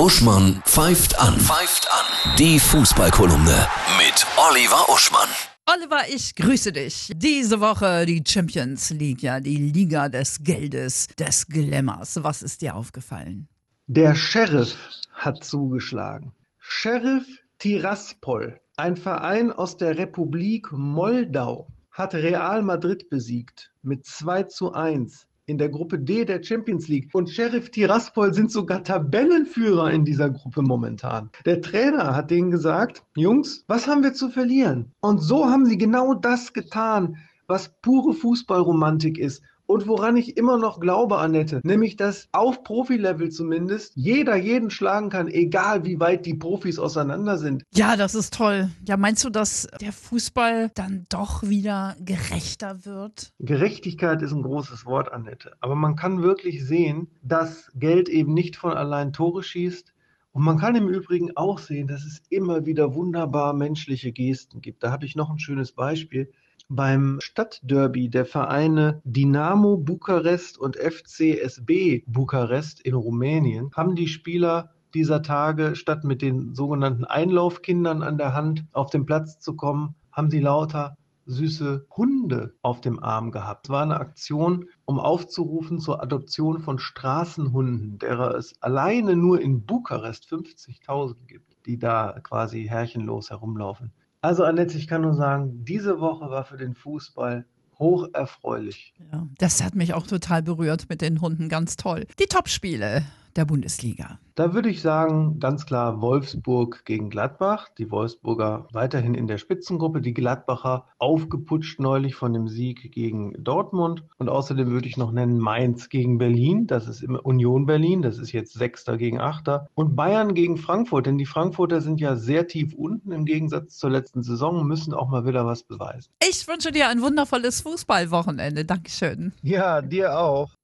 Uschmann pfeift an. Pfeift an. Die Fußballkolumne mit Oliver Uschmann. Oliver, ich grüße dich. Diese Woche die Champions League, ja, die Liga des Geldes, des Glamours. Was ist dir aufgefallen? Der Sheriff hat zugeschlagen. Sheriff Tiraspol, ein Verein aus der Republik Moldau, hat Real Madrid besiegt mit 2 zu 1 in der Gruppe D der Champions League. Und Sheriff Tiraspol sind sogar Tabellenführer in dieser Gruppe momentan. Der Trainer hat denen gesagt, Jungs, was haben wir zu verlieren? Und so haben sie genau das getan, was pure Fußballromantik ist und woran ich immer noch glaube, Annette, nämlich dass auf Profilevel zumindest jeder jeden schlagen kann, egal wie weit die Profis auseinander sind. Ja, das ist toll. Ja, meinst du, dass der Fußball dann doch wieder gerechter wird? Gerechtigkeit ist ein großes Wort, Annette. Aber man kann wirklich sehen, dass Geld eben nicht von allein Tore schießt. Und man kann im Übrigen auch sehen, dass es immer wieder wunderbar menschliche Gesten gibt. Da habe ich noch ein schönes Beispiel beim Stadtderby der Vereine Dinamo Bukarest und FCSB Bukarest in Rumänien haben die Spieler dieser Tage, statt mit den sogenannten Einlaufkindern an der Hand auf den Platz zu kommen, haben sie lauter süße Hunde auf dem Arm gehabt. Es war eine Aktion, um aufzurufen zur Adoption von Straßenhunden, derer es alleine nur in Bukarest 50.000 gibt, die da quasi herrchenlos herumlaufen. Also Annette, ich kann nur sagen, diese Woche war für den Fußball hoch erfreulich. Ja, das hat mich auch total berührt mit den Hunden, ganz toll. Die Topspiele der Bundesliga. Da würde ich sagen, ganz klar Wolfsburg gegen Gladbach. Die Wolfsburger weiterhin in der Spitzengruppe, die Gladbacher aufgeputscht neulich von dem Sieg gegen Dortmund. Und außerdem würde ich noch nennen Mainz gegen Berlin. Das ist immer Union Berlin. Das ist jetzt Sechster gegen Achter. Und Bayern gegen Frankfurt. Denn die Frankfurter sind ja sehr tief unten im Gegensatz zur letzten Saison und müssen auch mal wieder was beweisen. Ich wünsche dir ein wundervolles Fußballwochenende. Dankeschön. Ja, dir auch.